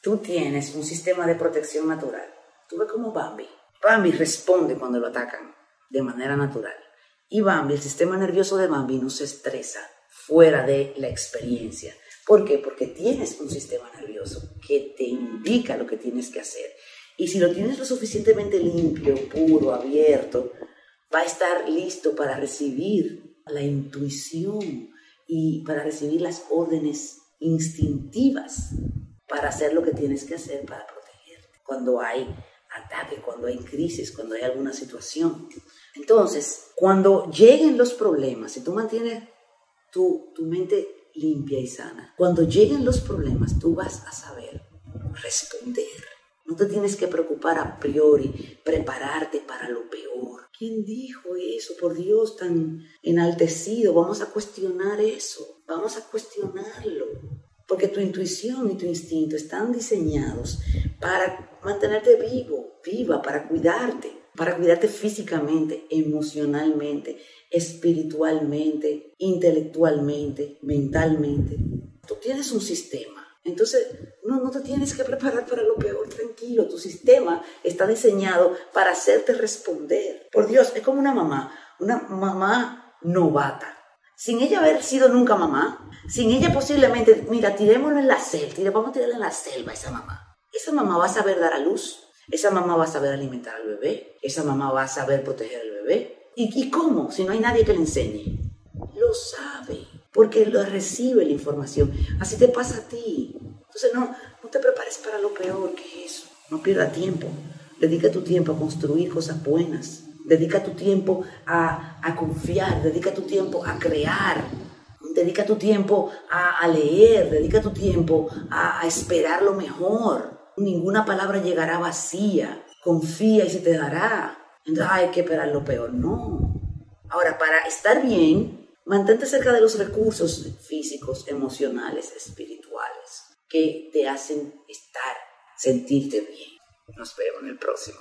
tú tienes un sistema de protección natural. Tú ves como Bambi. Bambi responde cuando lo atacan de manera natural. Y Bambi, el sistema nervioso de Bambi no se estresa fuera de la experiencia. ¿Por qué? Porque tienes un sistema nervioso que te indica lo que tienes que hacer. Y si lo tienes lo suficientemente limpio, puro, abierto, va a estar listo para recibir la intuición y para recibir las órdenes instintivas para hacer lo que tienes que hacer para protegerte. Cuando hay ataque, cuando hay crisis, cuando hay alguna situación. Entonces, cuando lleguen los problemas, si tú mantienes tu, tu mente limpia y sana, cuando lleguen los problemas, tú vas a saber responder. No te tienes que preocupar a priori, prepararte para lo peor. ¿Quién dijo eso? Por Dios, tan enaltecido. Vamos a cuestionar eso. Vamos a cuestionarlo. Porque tu intuición y tu instinto están diseñados para mantenerte vivo, viva, para cuidarte, para cuidarte físicamente, emocionalmente, espiritualmente, intelectualmente, mentalmente. Tú tienes un sistema. Entonces, no, no te tienes que preparar para lo peor, tranquilo. Tu sistema está diseñado para hacerte responder. Por Dios, es como una mamá, una mamá novata sin ella haber sido nunca mamá, sin ella posiblemente, mira, tirémoslo en la selva, vamos a tirarle en la selva a esa mamá. Esa mamá va a saber dar a luz, esa mamá va a saber alimentar al bebé, esa mamá va a saber proteger al bebé. ¿Y, y cómo? Si no hay nadie que le enseñe. Lo sabe, porque lo recibe la información. Así te pasa a ti. Entonces no, no te prepares para lo peor que es eso. No pierda tiempo. Dedica tu tiempo a construir cosas buenas Dedica tu tiempo a, confiar, dedica tu tiempo a crear, dedica tu tiempo a, leer, dedica tu tiempo a, esperar lo mejor. Ninguna palabra llegará vacía. Confía y se te dará. Entonces hay que esperar lo peor. No. Ahora, para estar bien, mantente cerca de los recursos físicos, emocionales, espirituales, que te hacen estar, sentirte bien. Nos vemos en el próximo.